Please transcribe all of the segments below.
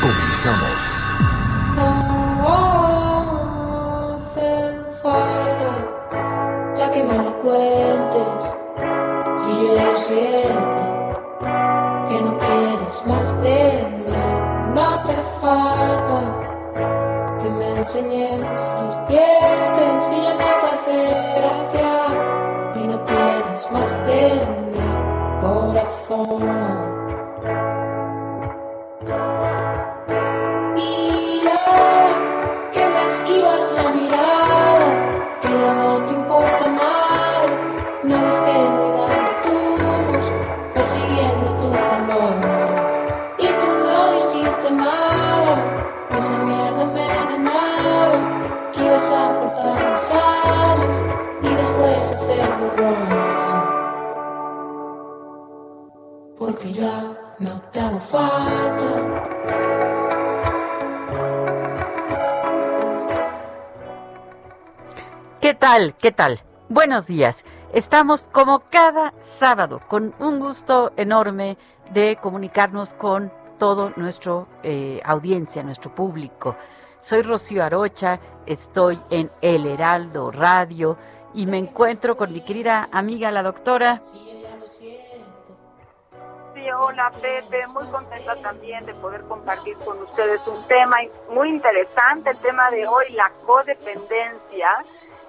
Comenzamos. No hace falta, ya que me lo cuentes, si yo lo siento, que no quieres más de mí, no hace falta que me enseñes los dientes y ya no te hace gracia y no quieres más de mi corazón. ¿Qué tal? Buenos días. Estamos como cada sábado con un gusto enorme de comunicarnos con todo nuestro eh, audiencia, nuestro público. Soy Rocío Arocha, estoy en El Heraldo Radio y me encuentro con mi querida amiga la doctora. Sí, hola Pepe, muy contenta también de poder compartir con ustedes un tema muy interesante, el tema de hoy, la codependencia,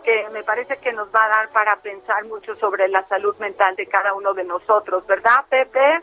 que me parece que nos va a dar para pensar mucho sobre la salud mental de cada uno de nosotros, ¿verdad Pepe?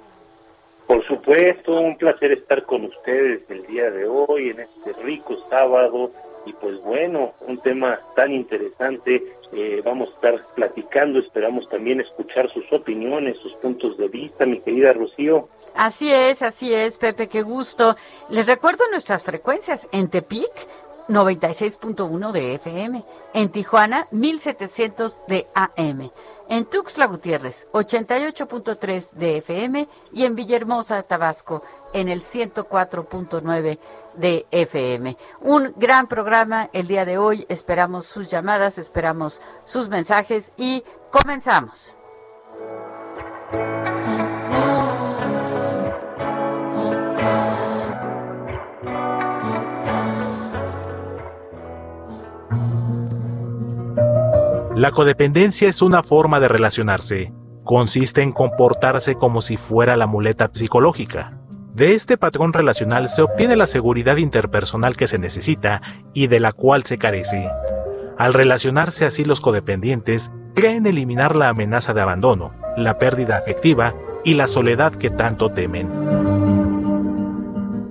Por supuesto, un placer estar con ustedes el día de hoy, en este rico sábado. Y pues bueno, un tema tan interesante. eh, vamos a estar platicando, esperamos también escuchar sus opiniones, sus puntos de vista, mi querida Rocío. Así es, así es, Pepe, qué gusto. Les recuerdo nuestras frecuencias en Tepic 96.1 de FM, en Tijuana 1700 de AM, en Tuxtla Gutiérrez 88.3 de FM y en Villahermosa, Tabasco en el 104.9 de FM. Un gran programa el día de hoy, esperamos sus llamadas, esperamos sus mensajes y comenzamos. La codependencia es una forma de relacionarse. Consiste en comportarse como si fuera la muleta psicológica. De este patrón relacional se obtiene la seguridad interpersonal que se necesita y de la cual se carece. Al relacionarse así los codependientes, creen eliminar la amenaza de abandono, la pérdida afectiva y la soledad que tanto temen.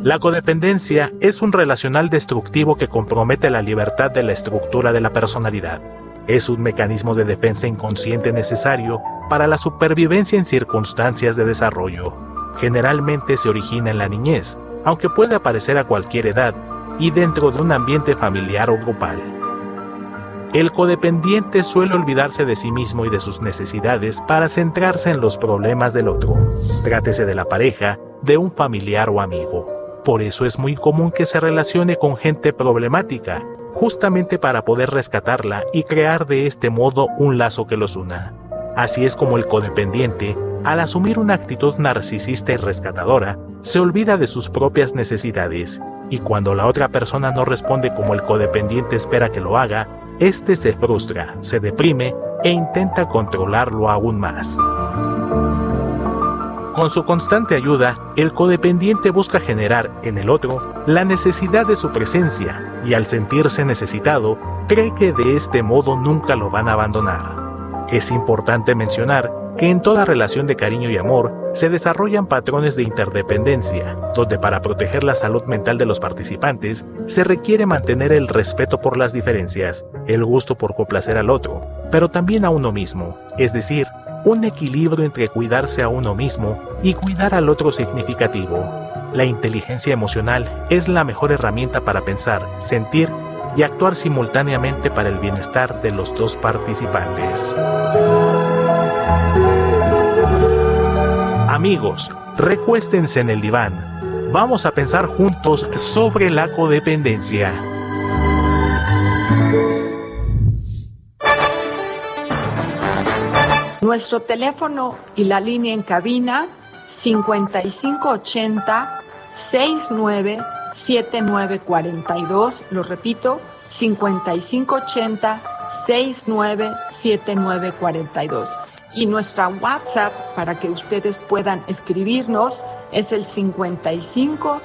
La codependencia es un relacional destructivo que compromete la libertad de la estructura de la personalidad. Es un mecanismo de defensa inconsciente necesario para la supervivencia en circunstancias de desarrollo. Generalmente se origina en la niñez, aunque puede aparecer a cualquier edad y dentro de un ambiente familiar o grupal. El codependiente suele olvidarse de sí mismo y de sus necesidades para centrarse en los problemas del otro, trátese de la pareja, de un familiar o amigo. Por eso es muy común que se relacione con gente problemática, justamente para poder rescatarla y crear de este modo un lazo que los una. Así es como el codependiente, al asumir una actitud narcisista y rescatadora, se olvida de sus propias necesidades, y cuando la otra persona no responde como el codependiente espera que lo haga, éste se frustra, se deprime e intenta controlarlo aún más. Con su constante ayuda, el codependiente busca generar en el otro la necesidad de su presencia y al sentirse necesitado, cree que de este modo nunca lo van a abandonar. Es importante mencionar que en toda relación de cariño y amor se desarrollan patrones de interdependencia, donde para proteger la salud mental de los participantes se requiere mantener el respeto por las diferencias, el gusto por complacer al otro, pero también a uno mismo, es decir, un equilibrio entre cuidarse a uno mismo y cuidar al otro significativo. La inteligencia emocional es la mejor herramienta para pensar, sentir y actuar simultáneamente para el bienestar de los dos participantes. Amigos, recuéstense en el diván. Vamos a pensar juntos sobre la codependencia. Nuestro teléfono y la línea en cabina 5580 697942, lo repito, 5580 697942 y nuestra WhatsApp para que ustedes puedan escribirnos es el 55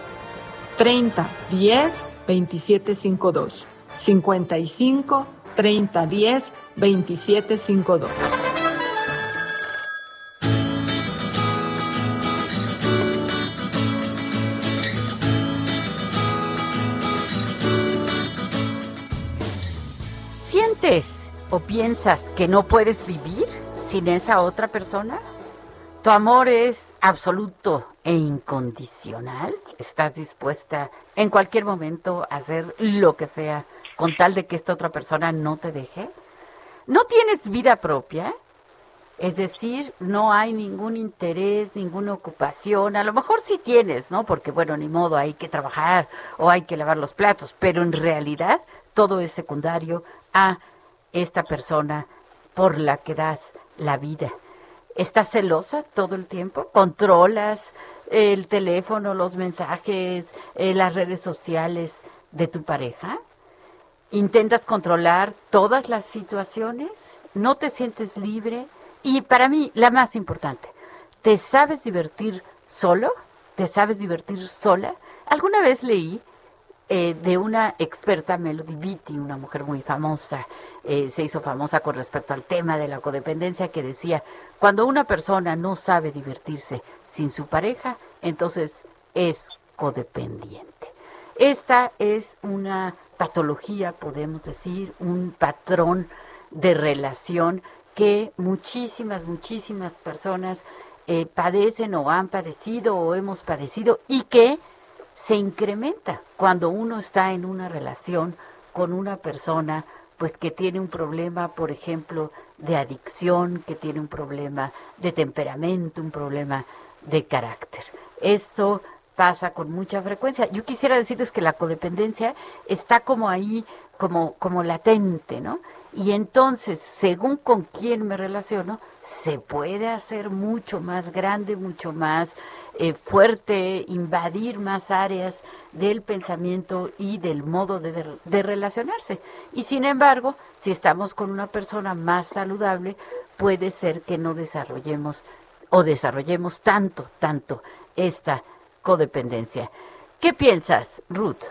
30 10 27 52. 55 30 10 27 o piensas que no puedes vivir? sin esa otra persona? ¿Tu amor es absoluto e incondicional? ¿Estás dispuesta en cualquier momento a hacer lo que sea con tal de que esta otra persona no te deje? ¿No tienes vida propia? Es decir, no hay ningún interés, ninguna ocupación. A lo mejor sí tienes, ¿no? Porque, bueno, ni modo, hay que trabajar o hay que lavar los platos, pero en realidad todo es secundario a esta persona por la que das la vida. ¿Estás celosa todo el tiempo? ¿Controlas el teléfono, los mensajes, eh, las redes sociales de tu pareja? ¿Intentas controlar todas las situaciones? ¿No te sientes libre? Y para mí, la más importante, ¿te sabes divertir solo? ¿Te sabes divertir sola? Alguna vez leí eh, de una experta, Melody Beatty, una mujer muy famosa, eh, se hizo famosa con respecto al tema de la codependencia, que decía, cuando una persona no sabe divertirse sin su pareja, entonces es codependiente. Esta es una patología, podemos decir, un patrón de relación que muchísimas, muchísimas personas eh, padecen o han padecido o hemos padecido y que se incrementa cuando uno está en una relación con una persona pues que tiene un problema, por ejemplo, de adicción, que tiene un problema de temperamento, un problema de carácter. Esto pasa con mucha frecuencia. Yo quisiera decirles que la codependencia está como ahí, como, como latente, ¿no? Y entonces, según con quién me relaciono, se puede hacer mucho más grande, mucho más eh, fuerte, invadir más áreas del pensamiento y del modo de, relacionarse. Y sin embargo, si estamos con una persona más saludable, puede ser que no desarrollemos o desarrollemos tanto, tanto esta codependencia. ¿Qué piensas, Ruth?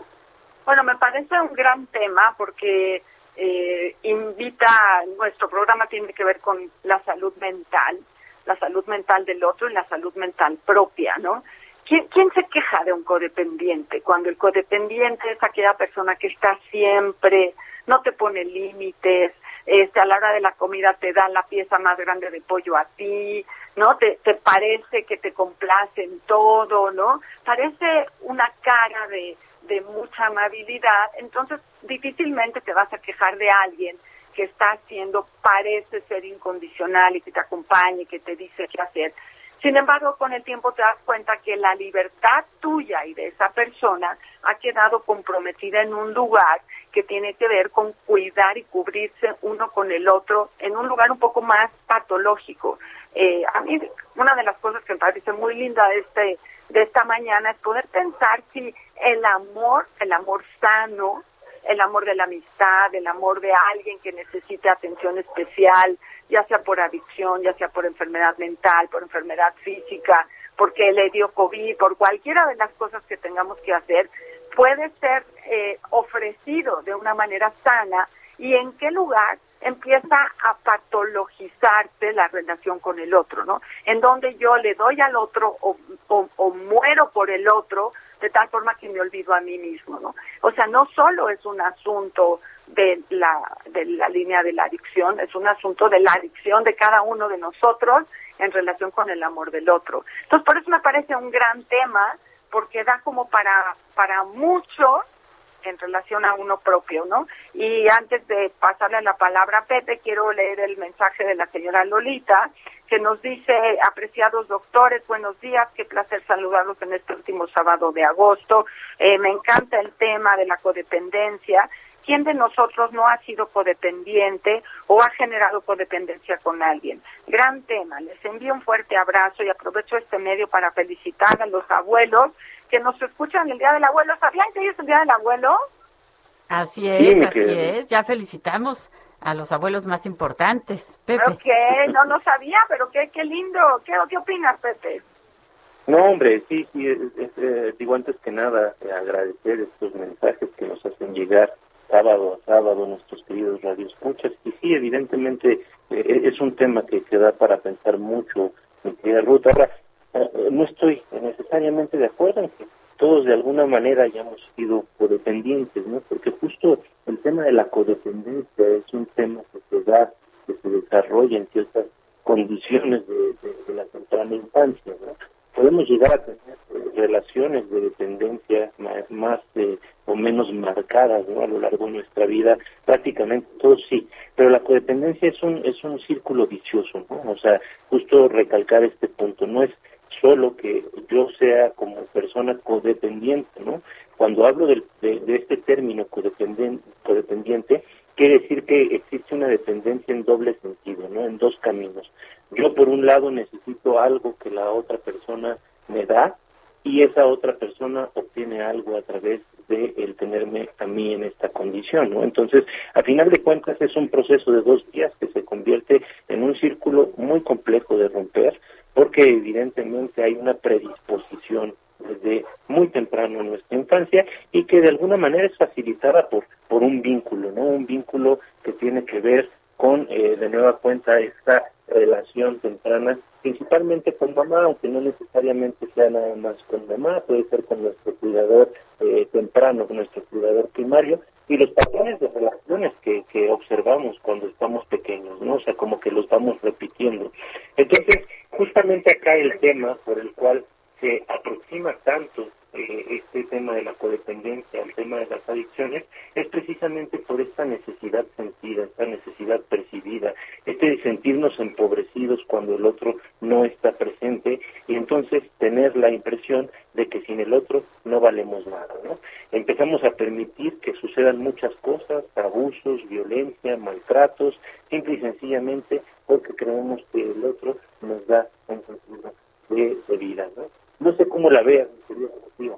Bueno, me parece un gran tema porque eh, invita, nuestro programa tiene que ver con la salud mental la salud mental del otro y la salud mental propia, ¿no? ¿Quién, ¿Quién se queja de un codependiente? Cuando el codependiente es aquella persona que está siempre, no te pone límites, este, a la hora de la comida te da la pieza más grande de pollo a ti, ¿no? Te, te parece que te complace en todo, ¿no? Parece una cara de, de mucha amabilidad, entonces difícilmente te vas a quejar de alguien que está haciendo parece ser incondicional y que te acompaña y que te dice qué hacer. Sin embargo, con el tiempo te das cuenta que la libertad tuya y de esa persona ha quedado comprometida en un lugar que tiene que ver con cuidar y cubrirse uno con el otro en un lugar un poco más patológico. Eh, a mí una de las cosas que me parece muy linda de este de esta mañana es poder pensar si el amor, el amor sano, el amor de la amistad, el amor de alguien que necesite atención especial, ya sea por adicción, ya sea por enfermedad mental, por enfermedad física, porque le dio COVID, por cualquiera de las cosas que tengamos que hacer, puede ser eh, ofrecido de una manera sana y en qué lugar empieza a patologizarse la relación con el otro, ¿no? En donde yo le doy al otro o, o, muero por el otro de tal forma que me olvido a mí mismo, ¿no? O sea, no solo es un asunto de la, de la línea de la adicción, es un asunto de la adicción de cada uno de nosotros en relación con el amor del otro. Entonces, por eso me parece un gran tema, porque da como para, para mucho en relación a uno propio, ¿no? Y antes de pasarle la palabra a Pepe, quiero leer el mensaje de la señora Lolita, que nos dice, apreciados doctores, buenos días, qué placer saludarlos en este último sábado de agosto. Eh, me encanta el tema de la codependencia. ¿Quién de nosotros no ha sido codependiente o ha generado codependencia con alguien? Gran tema. Les envío un fuerte abrazo y aprovecho este medio para felicitar a los abuelos que nos escuchan el Día del Abuelo. ¿Sabían que hoy es el Día del Abuelo? Así es, así es. Ya felicitamos a los abuelos más importantes. Pepe. Ok, no, no sabía, pero qué, qué lindo. ¿Qué, ¿Qué opinas, Pepe? No, hombre, sí, sí, eh, digo antes que nada eh, agradecer estos mensajes que nos hacen llegar sábado a sábado nuestros queridos radioescuchas y sí, evidentemente eh, es un tema que, que da para pensar mucho, mi querida Ruth. Ahora, eh, no estoy necesariamente de acuerdo en que todos de alguna manera hayamos sido codependientes, ¿no? Porque justo el tema de la codependencia es un tema que se da, que se desarrolla en ciertas condiciones de, la temprana infancia, ¿no? Podemos llegar a tener eh, relaciones de dependencia más, eh, o menos marcadas ¿no? a lo largo de nuestra vida, prácticamente todos sí, pero la codependencia es un es un círculo vicioso, ¿no? O sea, justo recalcar este punto, no es solo que yo sea como persona codependiente, ¿no? Cuando hablo de, este término codependiente, codependiente, quiere decir que existe una dependencia en doble sentido, ¿no? En dos caminos. Yo por un lado necesito algo que la otra persona me da y esa otra persona obtiene algo a través de el tenerme a mí en esta condición, ¿no? Entonces, a final de cuentas es un proceso de dos días que se convierte en un círculo muy complejo de romper, porque evidentemente hay una predisposición desde muy temprano en nuestra infancia y que de alguna manera es facilitada por, por un vínculo, ¿no? Un vínculo que tiene que ver con, eh, de nueva cuenta, esta relación temprana, principalmente con mamá, aunque no necesariamente sea nada más con mamá, puede ser con nuestro cuidador eh, temprano, con nuestro cuidador primario, y los patrones de relaciones que, que observamos cuando estamos pequeños, ¿no? O sea, como que los vamos repitiendo. Entonces, justamente acá el tema por el cual se aproxima tanto eh, este tema de la codependencia al tema de las adicciones es precisamente por esta necesidad sentida, esta necesidad percibida, este de sentirnos empobrecidos cuando el otro no está presente y entonces tener la impresión de que sin el otro no valemos nada. ¿no? Empezamos a permitir que sucedan muchas cosas, abusos, violencia, maltratos, simple y sencillamente porque creemos que el otro nos da un sentido de, vida. ¿no? No sé cómo la veas, mi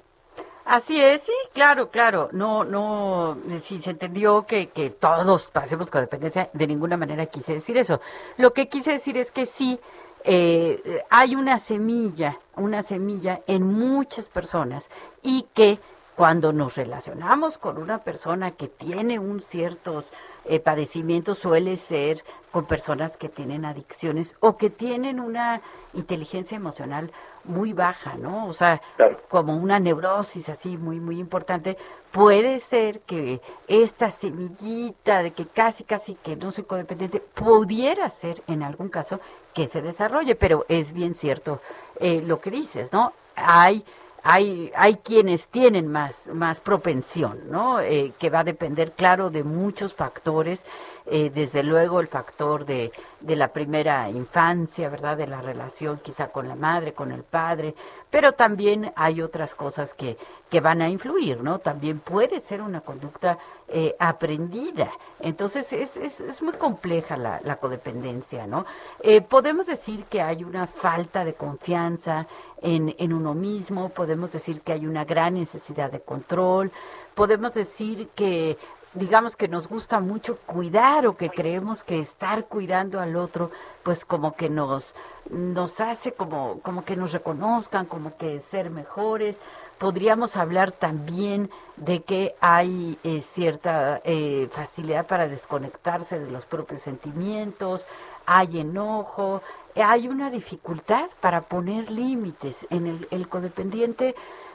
Así es, sí, claro, claro. No, no, si se entendió que, que todos pasemos con dependencia, de ninguna manera quise decir eso. Lo que quise decir es que sí, eh, hay una semilla, una semilla en muchas personas y que cuando nos relacionamos con una persona que tiene un ciertos eh, padecimientos suele ser con personas que tienen adicciones o que tienen una inteligencia emocional muy baja, ¿no? O sea, como una neurosis así muy, muy importante. Puede ser que esta semillita de que casi, casi que no soy codependiente, pudiera ser en algún caso que se desarrolle, pero es bien cierto eh, lo que dices, ¿no? Hay hay, hay quienes tienen más, más propensión, ¿no? Eh, que va a depender, claro, de muchos factores, eh, desde luego el factor de, de la primera infancia, ¿verdad? De la relación quizá con la madre, con el padre, pero también hay otras cosas que, que van a influir, ¿no? También puede ser una conducta eh, aprendida. Entonces es, es, es, muy compleja la, la codependencia, ¿no? Eh, podemos decir que hay una falta de confianza en, en uno mismo, podemos decir que hay una gran necesidad de control, podemos decir que digamos que nos gusta mucho cuidar o que creemos que estar cuidando al otro, pues como que nos, nos hace como, como que nos reconozcan, como que ser mejores. Podríamos hablar también de que hay eh, cierta eh, facilidad para desconectarse de los propios sentimientos, hay enojo, hay una dificultad para poner límites en el, el codependiente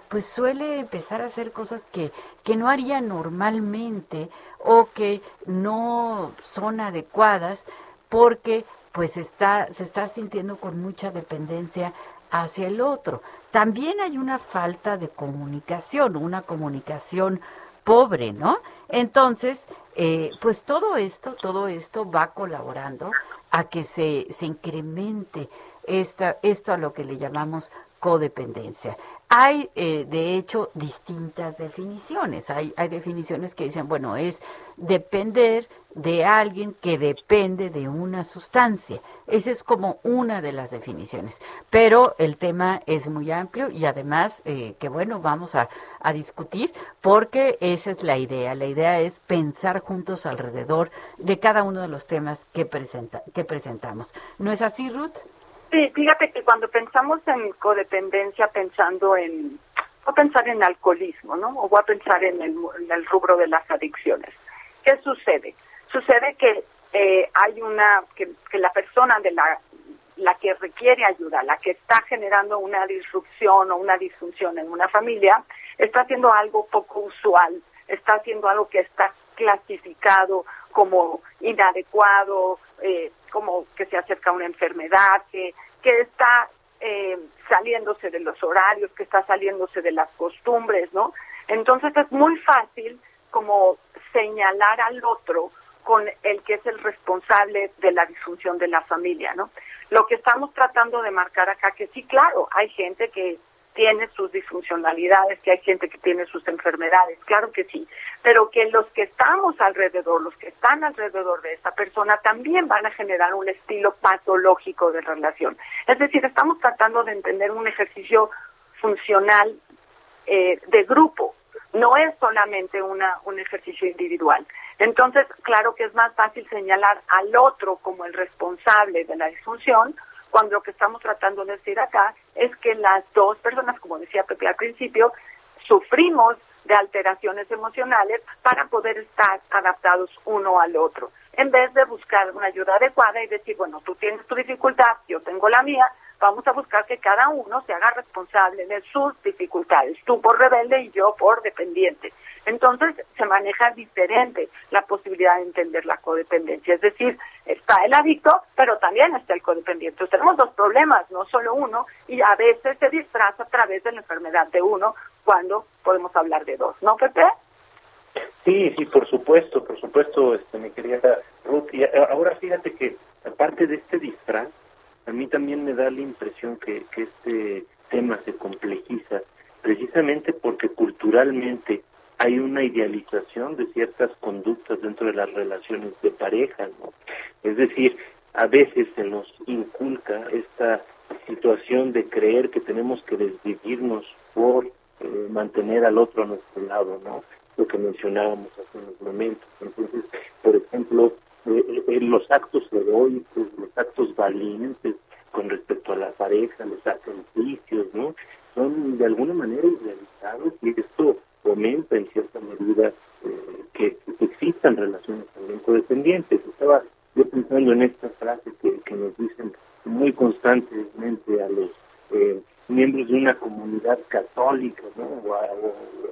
pues suele empezar a hacer cosas que, que no haría normalmente o que no son adecuadas porque pues está, se está sintiendo con mucha dependencia hacia el otro. También hay una falta de comunicación, una comunicación pobre, ¿no? Entonces, eh, pues todo esto, todo esto va colaborando a que se, se incremente esta, esto a lo que le llamamos codependencia. Hay, eh, de hecho, distintas definiciones. Hay, hay definiciones que dicen, bueno, es depender de alguien que depende de una sustancia. Esa es como una de las definiciones. Pero el tema es muy amplio y además, eh, que bueno, vamos a, a discutir porque esa es la idea. La idea es pensar juntos alrededor de cada uno de los temas que, presenta, que presentamos. ¿No es así, Ruth? Sí, fíjate que cuando pensamos en codependencia, pensando en, o pensar en alcoholismo, ¿no? O voy a pensar en el, en el rubro de las adicciones. ¿Qué sucede? Sucede que eh, hay una, que, la persona de la, la que requiere ayuda, la que está generando una disrupción o una disfunción en una familia, está haciendo algo poco usual, está haciendo algo que está clasificado como inadecuado, eh, como que se acerca a una enfermedad, que, que está eh, saliéndose de los horarios, que está saliéndose de las costumbres, ¿no? Entonces es muy fácil como señalar al otro con el que es el responsable de la disfunción de la familia, ¿no? Lo que estamos tratando de marcar acá, que sí, claro, hay gente que tiene sus disfuncionalidades, que hay gente que tiene sus enfermedades, claro que sí, pero que los que estamos alrededor, los que están alrededor de esa persona, también van a generar un estilo patológico de relación. Es decir, estamos tratando de entender un ejercicio funcional eh, de grupo, no es solamente una, un ejercicio individual. Entonces, claro que es más fácil señalar al otro como el responsable de la disfunción, cuando lo que estamos tratando de decir acá es que las dos personas, como decía Pepe al principio, sufrimos de alteraciones emocionales para poder estar adaptados uno al otro, en vez de buscar una ayuda adecuada y decir, bueno, tú tienes tu dificultad, yo tengo la mía, vamos a buscar que cada uno se haga responsable de sus dificultades, tú por rebelde y yo por dependiente. Entonces se maneja diferente la posibilidad de entender la codependencia. Es decir, está el adicto, pero también está el codependiente. Entonces, tenemos dos problemas, no solo uno, y a veces se disfraza a través de la enfermedad de uno cuando podemos hablar de dos. ¿No, Pepe? Sí, sí, por supuesto, por supuesto, este, mi querida Ruth. Y ahora fíjate que aparte de este disfraz, a mí también me da la impresión que, que este tema se complejiza precisamente porque culturalmente hay una idealización de ciertas conductas dentro de las relaciones de pareja, ¿no? Es decir, a veces se nos inculca esta situación de creer que tenemos que desvivirnos por eh, mantener al otro a nuestro lado, ¿no? Lo que mencionábamos hace unos momentos. Entonces, por ejemplo, eh, eh, los actos heroicos, los actos valientes con respecto a la pareja, los sacrificios, ¿no? Son de alguna manera idealizados y esto fomenta en cierta medida eh, que, existan relaciones también codependientes. Estaba yo pensando en esta frase que, que nos dicen muy constantemente a los eh, miembros de una comunidad católica, ¿no? o, a,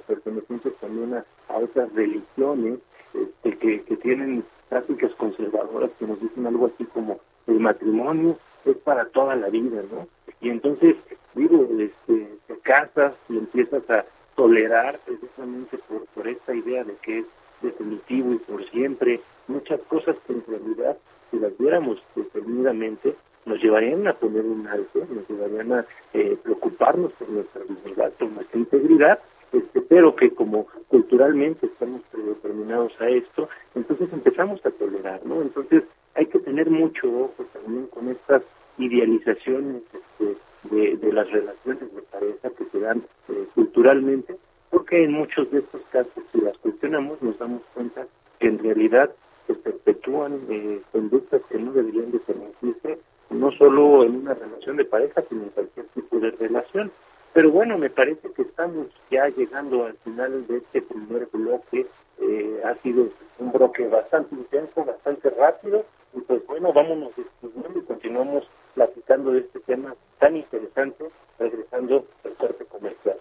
pertenecientes también a, otras religiones este, que, que tienen prácticas conservadoras que nos dicen algo así como el matrimonio es para toda la vida, ¿no? Y entonces, digo, este, te casas y empiezas a tolerar precisamente por, por esta idea de que es definitivo y por siempre, muchas cosas que en realidad, si las viéramos determinadamente, nos llevarían a poner un alto, nos llevarían a eh, preocuparnos por nuestra dignidad, por nuestra integridad, este, pero que como culturalmente estamos predeterminados a esto, entonces empezamos a tolerar, ¿no? Entonces hay que tener mucho ojo también con estas idealizaciones este, de, las relaciones de pareja que se dan eh, culturalmente, porque en muchos de estos casos, si las reflexionamos nos damos cuenta que en realidad se perpetúan eh, conductas que no deberían de permitirse, no solo en una relación de pareja, sino en cualquier tipo de relación. Pero bueno, me parece que estamos ya llegando al final de este primer bloque. Eh, ha sido un bloque bastante intenso, bastante rápido. Y pues bueno, vámonos estudiando y continuamos platicando de este tema tan interesante, regresando al corte comercial.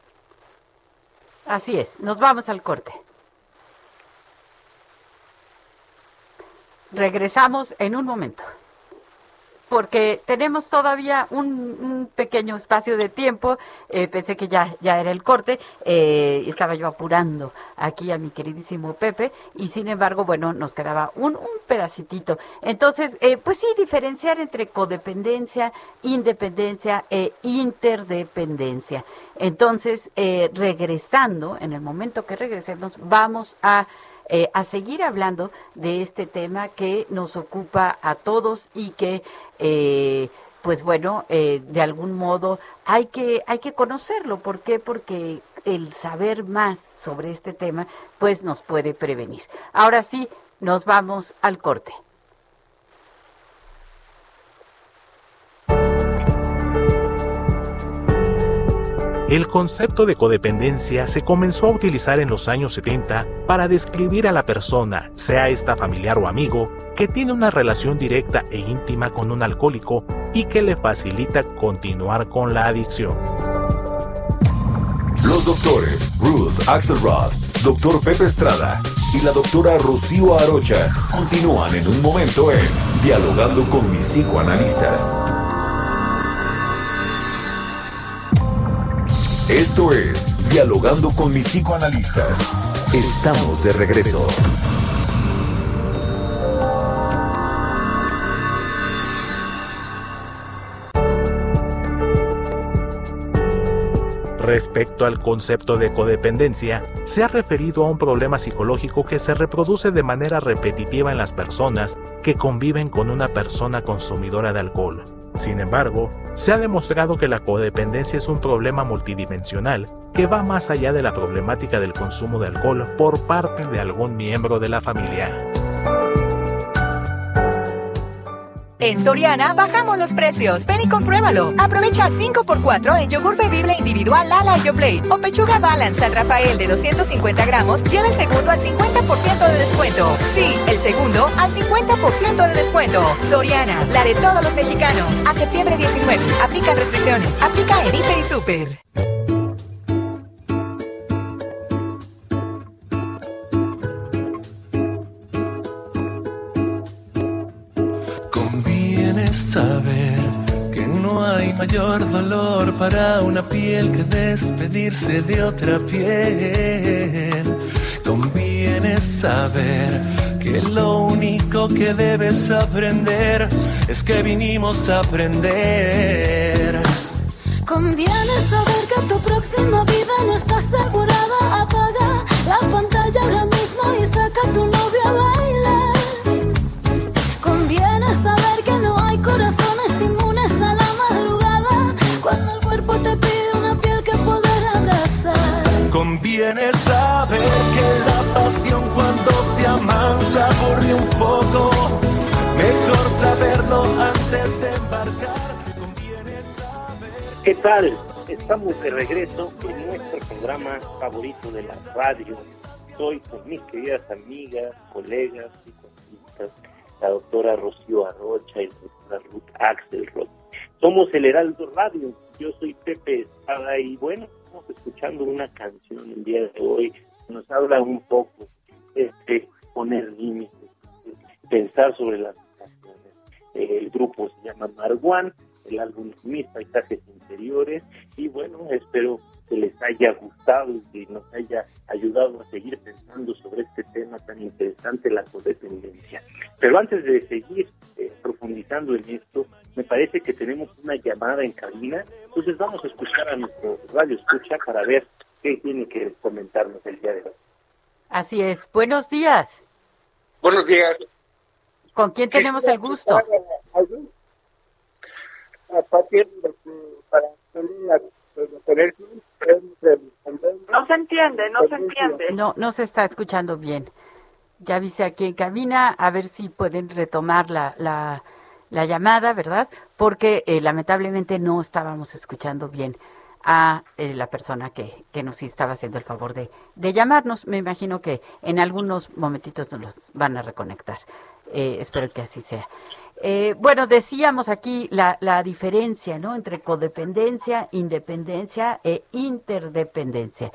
Así es, nos vamos al corte. Regresamos en un momento porque tenemos todavía un, pequeño espacio de tiempo. Eh, pensé que ya, ya era el corte. Eh, estaba yo apurando aquí a mi queridísimo Pepe y sin embargo, bueno, nos quedaba un, un pedacitito. Entonces, eh, pues sí, diferenciar entre codependencia, independencia e interdependencia. Entonces, regresando, en el momento que regresemos, vamos a eh, a seguir hablando de este tema que nos ocupa a todos y que eh, pues bueno, eh, de algún modo hay que, hay que conocerlo. ¿Por qué? Porque el saber más sobre este tema, pues nos puede prevenir. Ahora sí, nos vamos al corte. El concepto de codependencia se comenzó a utilizar en los años 70 para describir a la persona, sea esta familiar o amigo, que tiene una relación directa e íntima con un alcohólico y que le facilita continuar con la adicción. Los doctores Ruth Axelrod, doctor Pepe Estrada y la doctora Rocío Arocha continúan en un momento en Dialogando con mis psicoanalistas. Esto es Dialogando con mis psicoanalistas. Estamos de regreso. Respecto al concepto de codependencia, se ha referido a un problema psicológico que se reproduce de manera repetitiva en las personas que conviven con una persona consumidora de alcohol sin embargo, se ha demostrado que la codependencia es un problema multidimensional que va más allá de la problemática del consumo de alcohol por parte de algún miembro de la familia. En Soriana bajamos los precios. Ven y compruébalo. Aprovecha 5x4 en yogur bebible individual Lala y Play o pechuga Balance San Rafael de 250 gramos. Lleva el segundo al 50% de descuento. Sí, el segundo al 50% de descuento. Soriana, la de todos los mexicanos. A septiembre 19. Aplica restricciones. Aplica en y Super. Mayor dolor para una piel que despedirse de otra piel. Conviene saber que lo único que debes aprender es que vinimos a aprender. Conviene saber que tu próxima vida no está asegurada. Apaga la pantalla ahora mismo y saca tu novia a bailar. Conviene saber que no hay corazones ¿Qué tal? Estamos de regreso en nuestro programa favorito de la radio. Estoy con mis queridas amigas, colegas y colegas, la doctora Rocío Arrocha y la doctora Ruth Axelrod somos el Heraldo Radio. Yo soy Pepe Espada y bueno, estamos escuchando una canción el día de hoy. Nos habla un poco de poner límites, pensar sobre las canciones. el grupo se llama Marguan, el álbum Mis Paisajes Interiores y bueno, espero que les haya gustado y que nos haya ayudado a seguir pensando sobre este tema tan interesante, la codependencia. Pero antes de seguir eh, profundizando en esto, me parece que tenemos una llamada en cabina, entonces vamos a escuchar a nuestro radio escucha para ver qué tiene que comentarnos el día de hoy. Así es, buenos días. Buenos días. ¿Con quién tenemos el gusto? No se entiende, no se entiende. No, no se está escuchando bien. Ya vise aquí en cabina, a ver si pueden retomar la, la, la llamada, ¿verdad? Porque eh, lamentablemente no estábamos escuchando bien a eh, la persona que, que nos estaba haciendo el favor de, de llamarnos. Me imagino que en algunos momentitos nos los van a reconectar. Eh, espero que así sea. Eh, bueno, decíamos aquí la, la diferencia ¿no? entre codependencia, independencia e interdependencia.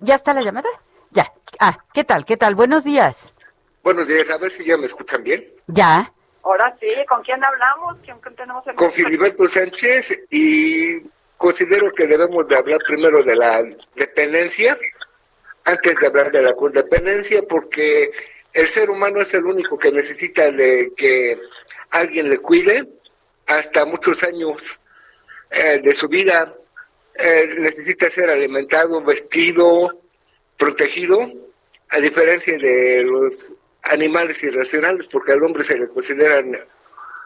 ¿Ya está la llamada? Ya. Ah, ¿qué tal? ¿Qué tal? Buenos días. Buenos días, a ver si ya me escuchan bien. Ya. Ahora sí, ¿con quién hablamos? ¿Quién, quién tenemos el Con Filiberto Sánchez y considero que debemos de hablar primero de la dependencia antes de hablar de la codependencia porque el ser humano es el único que necesita de que alguien le cuide hasta muchos años eh, de su vida. Eh, necesita ser alimentado, vestido, protegido, a diferencia de los animales irracionales, porque al hombre se le considera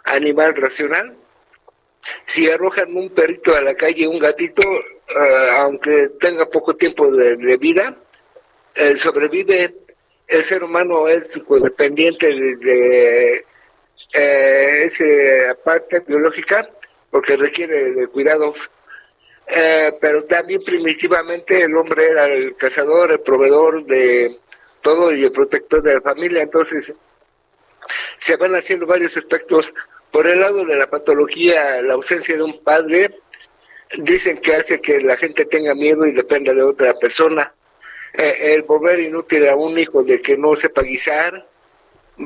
animal racional. Si arrojan un perrito a la calle, un gatito, eh, aunque tenga poco tiempo de, vida, eh, sobrevive. El ser humano es dependiente de, de eh, esa parte biológica porque requiere de cuidados. Eh, pero también primitivamente el hombre era el cazador, el proveedor de todo y el protector de la familia. Entonces se van haciendo varios aspectos. Por el lado de la patología, la ausencia de un padre, dicen que hace que la gente tenga miedo y dependa de otra persona. Eh, el volver inútil a un hijo de que no sepa guisar,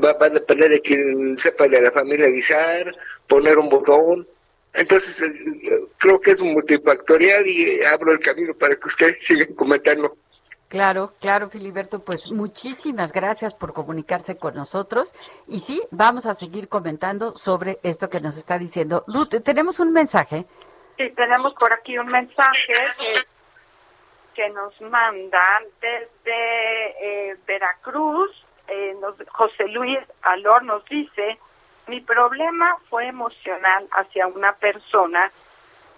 va, va a depender de quien sepa de la familia guisar, poner un botón. Entonces, eh, creo que es multifactorial y abro el camino para que ustedes sigan comentando. Claro, claro, Filiberto, pues muchísimas gracias por comunicarse con nosotros. Y sí, vamos a seguir comentando sobre esto que nos está diciendo. Ruth, tenemos un mensaje. Sí, tenemos por aquí un mensaje que, que nos mandan desde eh, Veracruz. Eh, nos- José Luis Alor nos dice, mi problema fue emocional hacia una persona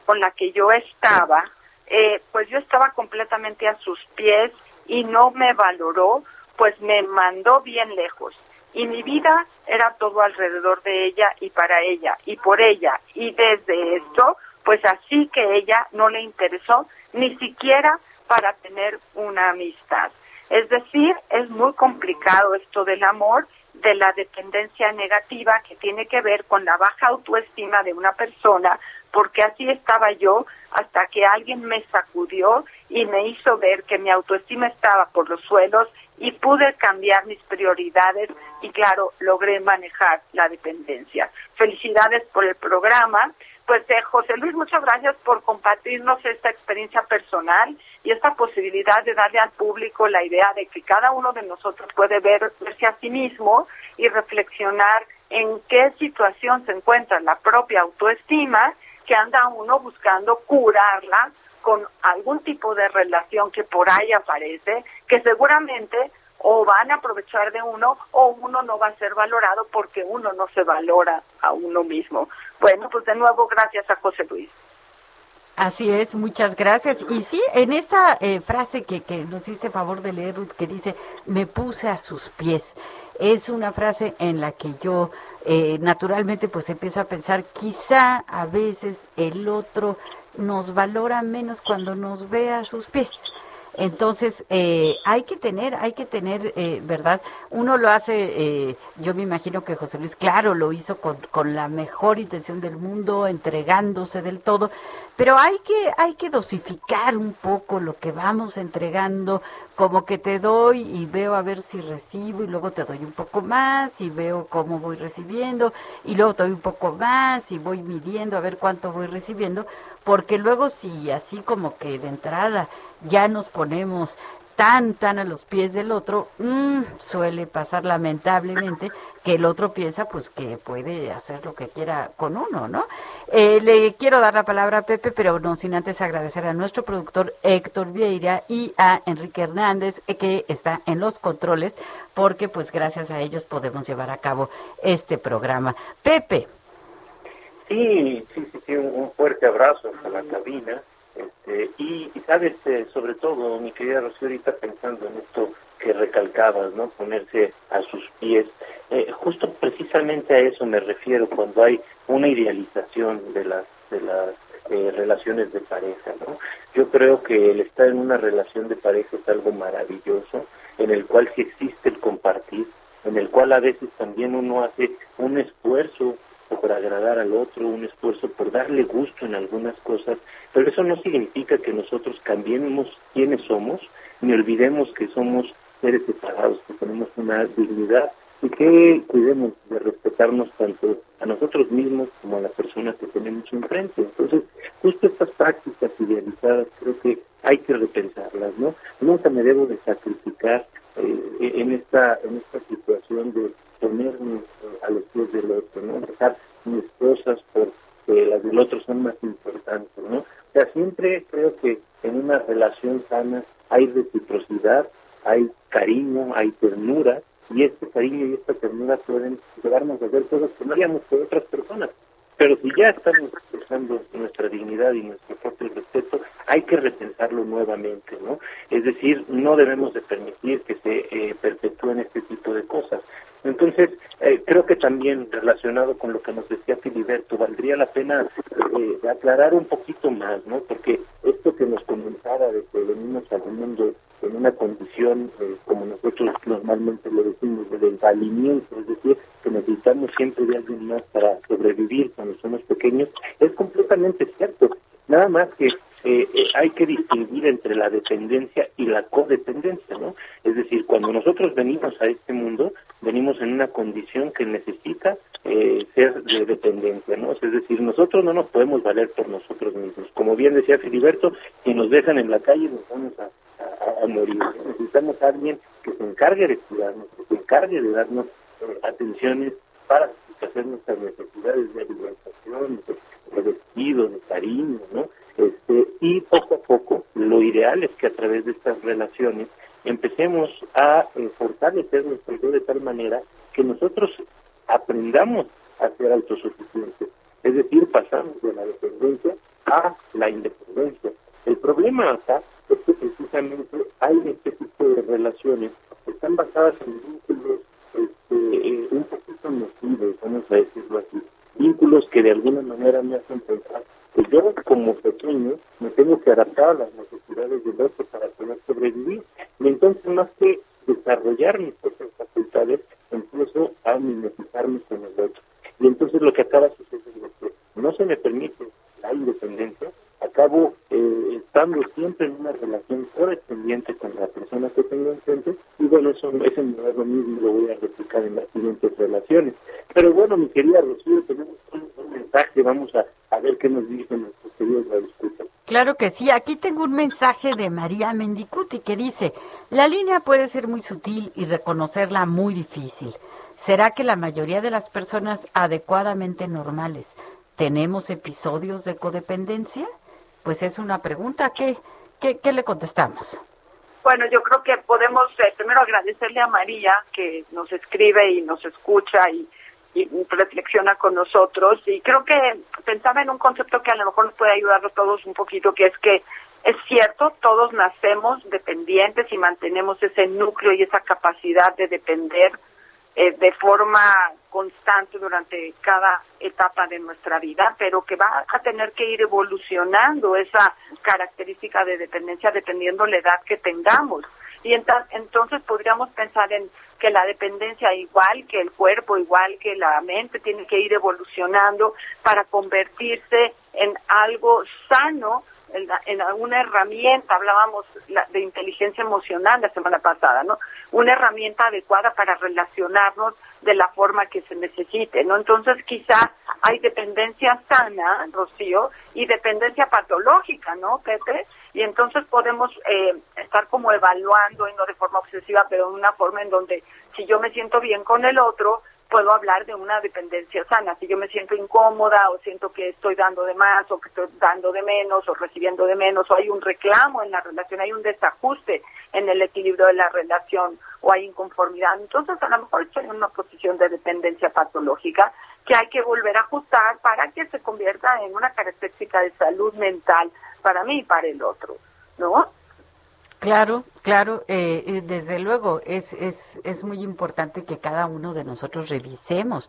con la que yo estaba, eh, pues yo estaba completamente a sus pies y no me valoró, pues me mandó bien lejos. Y mi vida era todo alrededor de ella y para ella y por ella. Y desde esto, pues así que ella no le interesó ni siquiera para tener una amistad. Es decir, es muy complicado esto del amor, de la dependencia negativa que tiene que ver con la baja autoestima de una persona, porque así estaba yo hasta que alguien me sacudió y me hizo ver que mi autoestima estaba por los suelos y pude cambiar mis prioridades y claro, logré manejar la dependencia. Felicidades por el programa. Pues eh, José Luis, muchas gracias por compartirnos esta experiencia personal y esta posibilidad de darle al público la idea de que cada uno de nosotros puede ver, verse a sí mismo y reflexionar en qué situación se encuentra la propia autoestima, que anda uno buscando curarla con algún tipo de relación que por ahí aparece, que seguramente o van a aprovechar de uno o uno no va a ser valorado porque uno no se valora a uno mismo. Bueno, pues de nuevo gracias a José Luis. Así es, muchas gracias. Y sí, en esta eh, frase que, que nos hiciste favor de leer, Ruth, que dice, me puse a sus pies, es una frase en la que yo eh, naturalmente pues empiezo a pensar, quizá a veces el otro nos valora menos cuando nos ve a sus pies. Entonces, eh, hay que tener, hay que tener, eh, ¿verdad? Uno lo hace, eh, yo me imagino que José Luis, claro, lo hizo con, con la mejor intención del mundo, entregándose del todo, pero hay que, hay que dosificar un poco lo que vamos entregando, como que te doy y veo a ver si recibo y luego te doy un poco más y veo cómo voy recibiendo y luego te doy un poco más y voy midiendo a ver cuánto voy recibiendo, porque luego si así como que de entrada ya nos ponemos tan, tan a los pies del otro, mm, suele pasar lamentablemente que el otro piensa pues que puede hacer lo que quiera con uno, ¿no? Eh, le quiero dar la palabra a Pepe, pero no sin antes agradecer a nuestro productor Héctor Vieira y a Enrique Hernández, eh, que está en los controles, porque pues gracias a ellos podemos llevar a cabo este programa. Pepe. Sí, sí, sí, sí, un fuerte abrazo hasta la cabina. Este, Este, y, sabes, eh, sobre todo, mi querida Rocío, ahorita pensando en esto que recalcabas, ¿no? Ponerse a sus pies. Eh, justo precisamente a eso me refiero cuando hay una idealización de las de las eh, relaciones de pareja, ¿no? Yo creo que el estar en una relación de pareja es algo maravilloso, en el cual sí existe el compartir, en el cual a veces también uno hace un esfuerzo por agradar al otro, un esfuerzo por darle gusto en algunas cosas, pero eso no significa que nosotros cambiemos quiénes somos, ni olvidemos que somos seres separados, que tenemos una dignidad y que cuidemos de respetarnos tanto a nosotros mismos como a la persona que tenemos enfrente. Entonces, justo estas prácticas idealizadas creo que hay que repensarlas, ¿no? Nunca me debo de sacrificar eh, en esta en esta situación de ponerme eh, a los pies del otro, ¿no? Dejar mis cosas porque las del otro son más importantes, ¿no? O sea, siempre creo que en una relación sana hay reciprocidad, hay cariño, hay ternura, y este cariño y esta ternura pueden llevarnos a hacer cosas que no haríamos con otras personas. Pero si ya estamos expresando nuestra dignidad y nuestro propio respeto, hay que repensarlo nuevamente, ¿no? Es decir, no debemos de permitir que se eh, perpetúen este tipo de cosas. Entonces, eh, creo que también relacionado con lo que nos decía Filiberto, valdría la pena eh, aclarar un poquito más, ¿no? Porque esto que nos comentaba de que venimos al mundo en una condición, eh, como nosotros normalmente lo decimos, de desvalimiento, es decir, que necesitamos siempre de alguien más para sobrevivir cuando somos pequeños, es completamente cierto. Nada más que eh, eh, hay que distinguir entre la dependencia y la codependencia, ¿no? Es decir, cuando nosotros venimos a este mundo, venimos en una condición que necesita eh, ser de dependencia, ¿no? Es decir, nosotros no nos podemos valer por nosotros mismos. Como bien decía Filiberto, si nos dejan en la calle nos vamos a, morir. Necesitamos a alguien que se encargue de cuidarnos, que se encargue de darnos atenciones para satisfacer nuestras necesidades de alimentación, de, de vestido, de cariño, ¿no? Este, y poco a poco, lo ideal es que a través de estas relaciones empecemos a eh, fortalecer nuestro yo de tal manera que nosotros aprendamos a ser autosuficientes. Es decir, pasamos de la dependencia a la independencia. El problema acá es que precisamente hay este tipo de relaciones que están basadas en vínculos este, eh, un poquito nocivos, vamos a decirlo así. Vínculos que de alguna manera me hacen pensar pues yo como pequeño me tengo que adaptar a las necesidades del otro para poder sobrevivir. Y entonces más que desarrollar mis propias facultades, empiezo a mimetizarme con el otro. Y entonces lo que acaba sucediendo es que no se me permite la independencia, acabo eh, estando siempre en una relación correspondiente con la persona que tengo enfrente y bueno, eso, ese lo mismo lo voy a replicar en las siguientes relaciones. Pero bueno, mi querida Rocío, tenemos un, mensaje, vamos a, a, ver qué nos dicen nuestros queridos radioescuchas. Claro que sí, aquí tengo un mensaje de María Mendicuti que dice, la línea puede ser muy sutil y reconocerla muy difícil. ¿Será que la mayoría de las personas adecuadamente normales tenemos episodios de codependencia? Pues es una pregunta, ¿qué, qué, qué le contestamos? Bueno, yo creo que podemos eh, primero agradecerle a María que nos escribe y nos escucha y, reflexiona con nosotros. Y creo que pensaba en un concepto que a lo mejor nos puede ayudar a todos un poquito, que es que es cierto, todos nacemos dependientes y mantenemos ese núcleo y esa capacidad de depender eh, de forma constante durante cada etapa de nuestra vida, pero que va a tener que ir evolucionando esa característica de dependencia dependiendo la edad que tengamos. Y entonces podríamos pensar en que la dependencia, igual que el cuerpo, igual que la mente, tiene que ir evolucionando para convertirse en algo sano en, una herramienta, hablábamos de inteligencia emocional la semana pasada, ¿no? Una herramienta adecuada para relacionarnos de la forma que se necesite, ¿no? Entonces quizá hay dependencia sana, Rocío, y dependencia patológica, ¿no, Pepe? Y entonces podemos eh, estar como evaluando, y no de forma obsesiva, pero de una forma en donde si yo me siento bien con el otro, puedo hablar de una dependencia sana. Si yo me siento incómoda o siento que estoy dando de más o que estoy dando de menos o recibiendo de menos o hay un reclamo en la relación, hay un desajuste en el equilibrio de la relación o hay inconformidad, entonces a lo mejor estoy en una posición de dependencia patológica que hay que volver a ajustar para que se convierta en una característica de salud mental para mí y para el otro, ¿no? Claro, claro, eh, desde luego es, es, es muy importante que cada uno de nosotros revisemos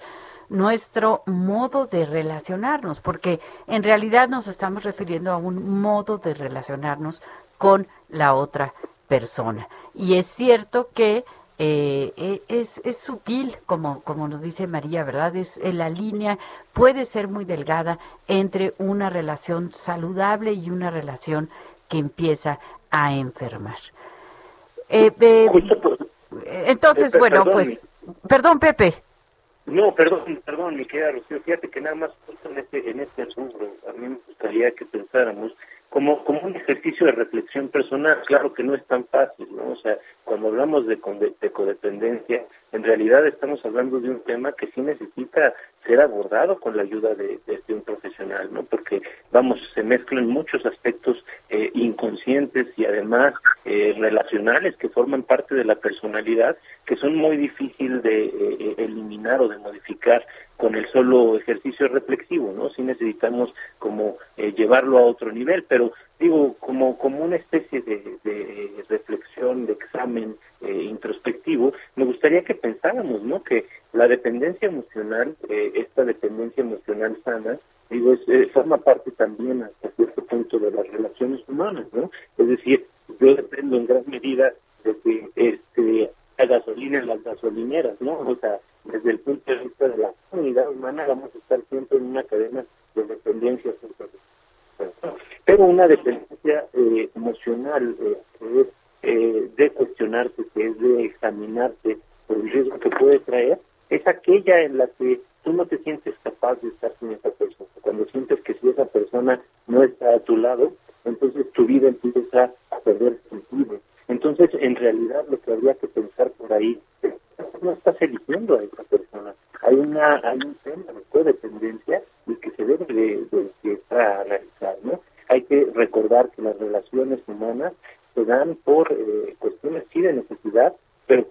nuestro modo de relacionarnos, porque en realidad nos estamos refiriendo a un modo de relacionarnos con la otra persona. Y es cierto que eh, e, es, es, sutil, como, como nos dice María, ¿verdad? Es, la línea puede ser muy delgada entre una relación saludable y una relación que empieza a enfermar. Eh, eh, entonces, bueno, pues, perdón, Pepe. No, perdón, perdón, mi querida Rocío, fíjate que nada más en este, en este asunto, a mí me gustaría que pensáramos como, como un ejercicio de reflexión personal, claro que no es tan fácil, ¿no? O sea, cuando hablamos de, de codependencia, en realidad estamos hablando de un tema que sí necesita ser abordado con la ayuda de, un profesional, ¿no? Porque, vamos, se mezclan muchos aspectos eh, inconscientes y además eh, relacionales que forman parte de la personalidad, que son muy difíciles de eh, eliminar o de modificar con el solo ejercicio reflexivo, ¿no? Sí necesitamos como llevarlo a otro nivel, pero digo, como, como una especie de, de reflexión, de examen introspectivo, me gustaría que pensáramos, ¿no? Que la dependencia emocional, eh, esta dependencia emocional sana, digo, es, eh, forma parte también hasta cierto punto de las relaciones humanas, ¿no? Es decir, yo dependo en gran medida de que este, la gasolina en las gasolineras, ¿no? O sea, desde el punto de vista de la comunidad humana vamos a estar siempre en una cadena de dependencia. Pero una dependencia eh, emocional que es de cuestionarse, que es de examinarse por el riesgo que puede traer, es aquella en la que tú no te sientes capaz de estar con esa persona. Cuando sientes que si esa persona no está a tu lado, entonces tu vida empieza a perder sentido. Entonces, en realidad, lo que habría que pensar por ahí no estás eligiendo a esa persona. Hay una hay un tema de codependencia y que se debe de, de, analizar, ¿no? Hay que recordar que las relaciones humanas se dan por eh, cuestiones sí de necesidad, pero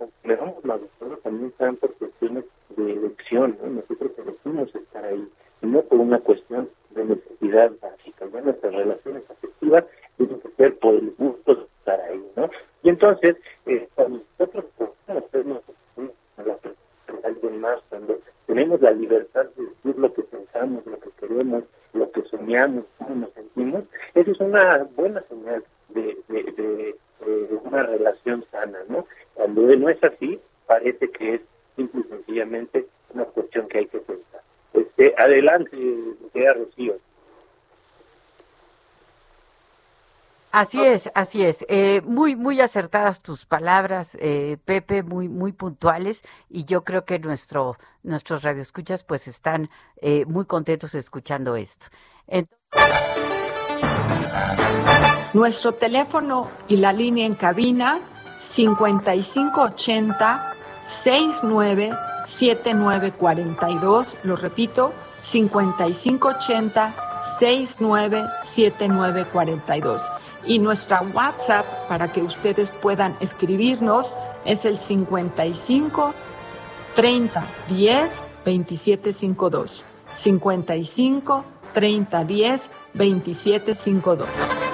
la doctora también están por cuestiones de elección, ¿no? nosotros elegimos estar ahí, y no por una cuestión de necesidad básica, ¿no? nuestras relaciones afectivas tienen que ser por el gusto de estar ahí, ¿no? Y entonces, eh, cuando nosotros podemos hacernos a la de alguien más, cuando tenemos la libertad de decir lo que pensamos, lo que queremos, lo que soñamos, cómo nos sentimos, eso es una buena señal de, de, de una relación sana, ¿no? Cuando no es así, parece que es simple y sencillamente una cuestión que hay que pensar. Este, adelante, sea Rocío. Así es, así es. Eh, muy, muy acertadas tus palabras, eh, Pepe, muy, muy puntuales. Y yo creo que nuestro, nuestros radioescuchas, pues, están eh, muy contentos escuchando esto. Nuestro teléfono y la línea en cabina 5580 697942, lo repito, 5580 697942. Y nuestra WhatsApp para que ustedes puedan escribirnos es el 55 30 10 2752. 55 30 10 2752.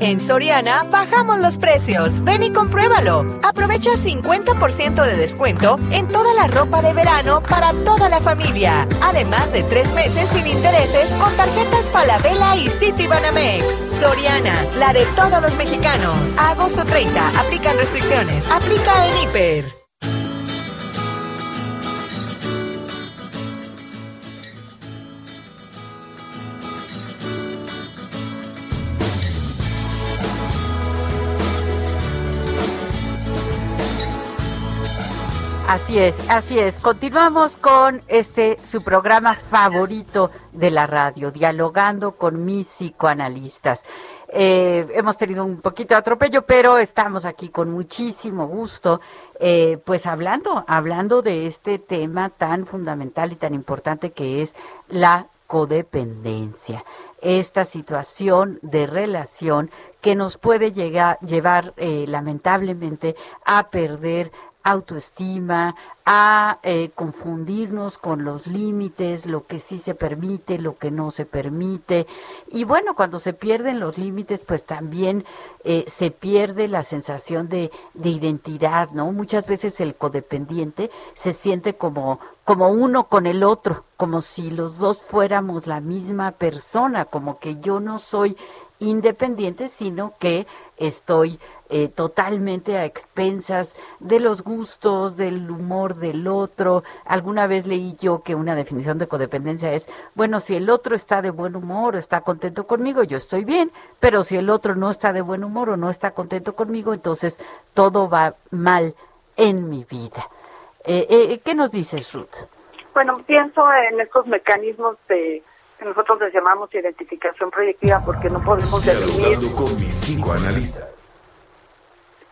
En Soriana bajamos los precios. Ven y compruébalo. Aprovecha 50% de descuento en toda la ropa de verano para toda la familia. Además de tres meses sin intereses con tarjetas Falabella y City Banamex. Soriana, la de todos los mexicanos. Agosto 30, aplican restricciones. Aplica en Hiper. Así es, así es. Continuamos con este su programa favorito de la radio, dialogando con mis psicoanalistas. Eh, hemos tenido un poquito de atropello, pero estamos aquí con muchísimo gusto, eh, pues hablando, hablando de este tema tan fundamental y tan importante que es la codependencia. Esta situación de relación que nos puede llegar, llevar eh, lamentablemente a perder autoestima, a eh, confundirnos con los límites, lo que sí se permite, lo que no se permite. Y bueno, cuando se pierden los límites, pues también eh, se pierde la sensación de, de, identidad, ¿no? Muchas veces el codependiente se siente como, como uno con el otro, como si los dos fuéramos la misma persona, como que yo no soy independiente, sino que estoy eh, totalmente a expensas de los gustos, del humor del otro. Alguna vez leí yo que una definición de codependencia es, bueno, si el otro está de buen humor o está contento conmigo, yo estoy bien, pero si el otro no está de buen humor o no está contento conmigo, entonces todo va mal en mi vida. Eh, eh, ¿Qué nos dices, Ruth? Bueno, pienso en estos mecanismos de que nosotros les llamamos identificación proyectiva porque no podemos definir con mis cinco analistas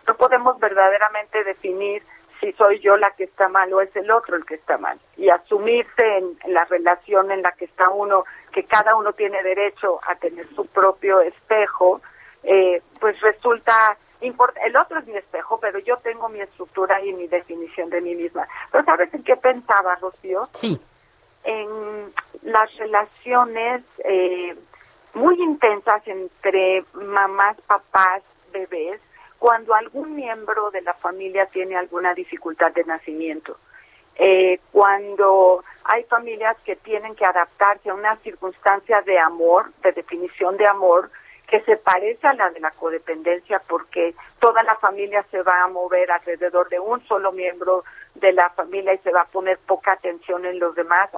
no podemos verdaderamente definir si soy yo la que está mal o es el otro el que está mal. Y asumirse en, la relación en la que está uno, que cada uno tiene derecho a tener su propio espejo, eh, pues resulta el otro es mi espejo, pero yo tengo mi estructura y mi definición de mí misma. Pero ¿sabes en qué pensaba, Rocío? Sí. En las relaciones eh, muy intensas entre mamás, papás, bebés, cuando algún miembro de la familia tiene alguna dificultad de nacimiento, eh, cuando hay familias que tienen que adaptarse a una circunstancia de amor, de definición de amor, que se parece a la de la codependencia porque toda la familia se va a mover alrededor de un solo miembro de la familia y se va a poner poca atención en los demás,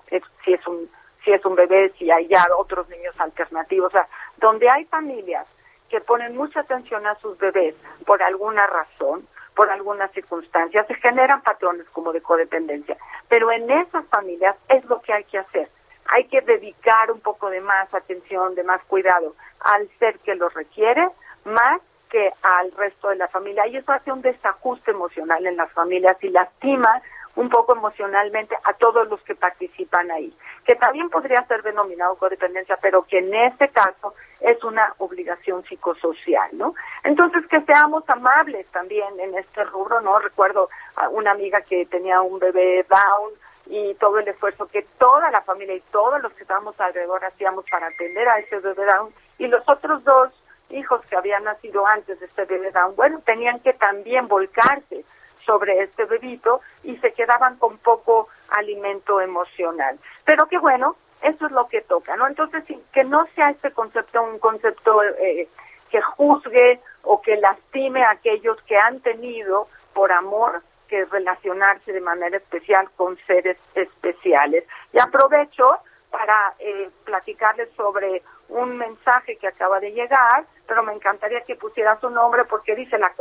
si es un si es un bebé, si hay ya otros niños alternativos, o sea, donde hay familias que ponen mucha atención a sus bebés por alguna razón, por alguna circunstancia, se generan patrones como de codependencia. Pero en esas familias es lo que hay que hacer. Hay que dedicar un poco de más atención, de más cuidado al ser que lo requiere, más que al resto de la familia. Y eso hace un desajuste emocional en las familias y lastima un poco emocionalmente a todos los que participan ahí, que también podría ser denominado codependencia, pero que en este caso es una obligación psicosocial, ¿no? Entonces, que seamos amables también en este rubro, ¿no? Recuerdo a una amiga que tenía un bebé Down y todo el esfuerzo que toda la familia y todos los que estábamos alrededor hacíamos para atender a ese bebé Down y los otros dos hijos que habían nacido antes de este bebé Down, bueno, tenían que también volcarse sobre este bebito y se quedaban con poco alimento emocional. Pero qué bueno, eso es lo que toca, ¿no? Entonces, que no sea este concepto un concepto eh, que juzgue o que lastime a aquellos que han tenido por amor relacionarse de manera especial con seres especiales. Y aprovecho para eh, platicarles sobre un mensaje que acaba de llegar, pero me encantaría que pusiera su nombre porque dice la,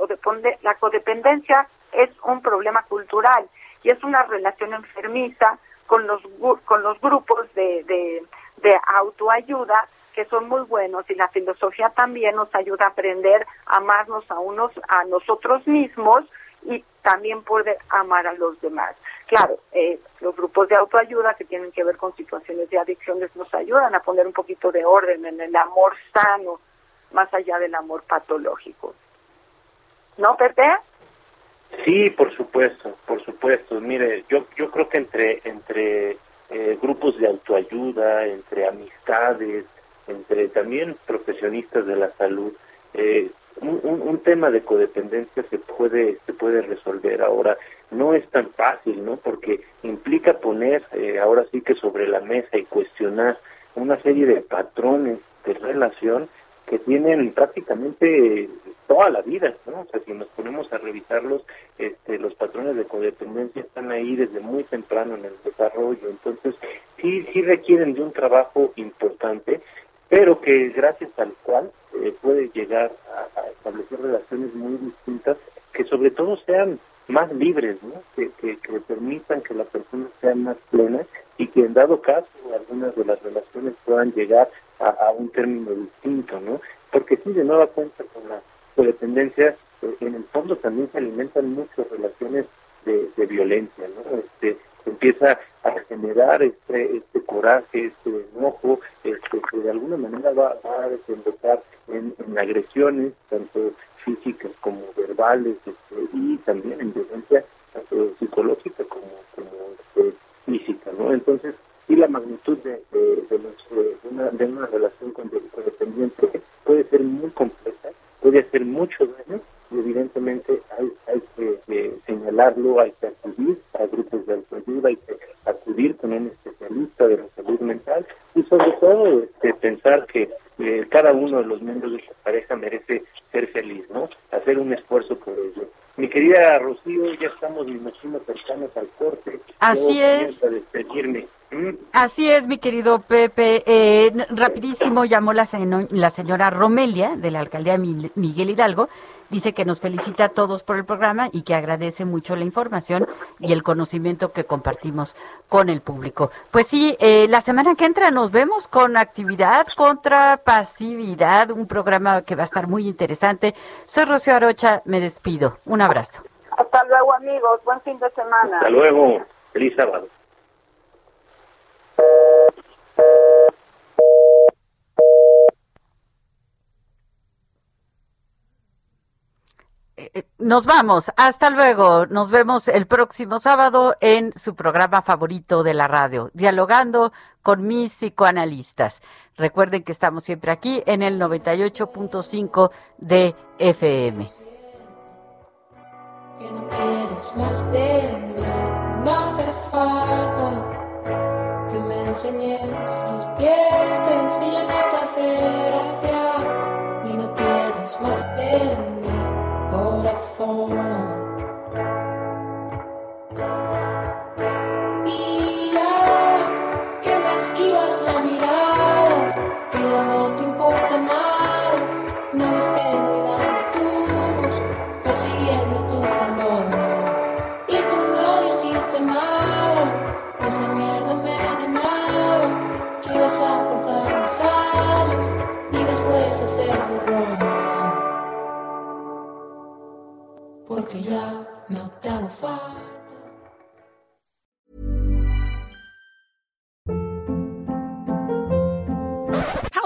la codependencia es un problema cultural y es una relación enfermiza con los, con los grupos de, de, de autoayuda que son muy buenos y la filosofía también nos ayuda a aprender a amarnos a unos a nosotros mismos y también poder amar a los demás. Claro, eh, los grupos de autoayuda que tienen que ver con situaciones de adicciones nos ayudan a poner un poquito de orden en el amor sano, más allá del amor patológico. ¿No, Pepe? Sí, por supuesto, por supuesto. Mire, yo yo creo que entre entre eh, grupos de autoayuda, entre amistades, entre también profesionistas de la salud, eh, un, un, tema de codependencia se puede se puede resolver. Ahora no es tan fácil, ¿no? Porque implica poner eh, ahora sí que sobre la mesa y cuestionar una serie de patrones de relación que tienen prácticamente toda la vida, ¿no? O sea, si nos ponemos a revisarlos, este, los patrones de codependencia están ahí desde muy temprano en el desarrollo, entonces sí, sí requieren de un trabajo importante, pero que gracias al cual eh, puede llegar a, establecer relaciones muy distintas que sobre todo sean más libres, ¿no? Que, que, permitan que la persona sea más plena y que en dado caso algunas de las relaciones puedan llegar a, un término distinto, ¿no? Porque sí, de nueva cuenta con la codependencia, eh, en el fondo también se alimentan muchas relaciones de, de violencia, ¿no? Este, empieza a generar este, este coraje, este enojo, este, que de alguna manera va, va a desembocar en, agresiones, tanto físicas como verbales, este, y también en violencia tanto psicológica como ¿no? Entonces, y la magnitud de, una, de una relación con codependiente puede ser muy compleja, puede hacer mucho daño y evidentemente hay, hay que señalarlo, hay que acudir a grupos de autoayuda, hay que acudir con un especialista de la salud mental y sobre todo este, pensar que eh, cada uno de los miembros de esta pareja merece ser feliz, ¿no? Hacer un esfuerzo por ello. Mi querida Rocío, ya estamos, me imagino, cercanos al corte. Así es. despedirme. ¿Mm? Así es, mi querido Pepe. Eh, rapidísimo llamó la, la señora Romelia de la alcaldía Miguel Hidalgo Dice que nos felicita a todos por el programa y que agradece mucho la información y el conocimiento que compartimos con el público. Pues sí, eh, la semana que entra nos vemos con actividad contra pasividad, un programa que va a estar muy interesante. Soy Rocío Arocha, me despido. Un abrazo. Hasta luego, amigos. Buen fin de semana. Hasta luego. Feliz sábado. Eh, nos vamos, hasta luego. Nos vemos el próximo sábado en su programa favorito de la radio, dialogando con mis psicoanalistas. Recuerden que estamos siempre aquí en el 98.5 de FM. Que no quieres más de mí, no hace falta que me enseñes los dientes y ya no mí corazón.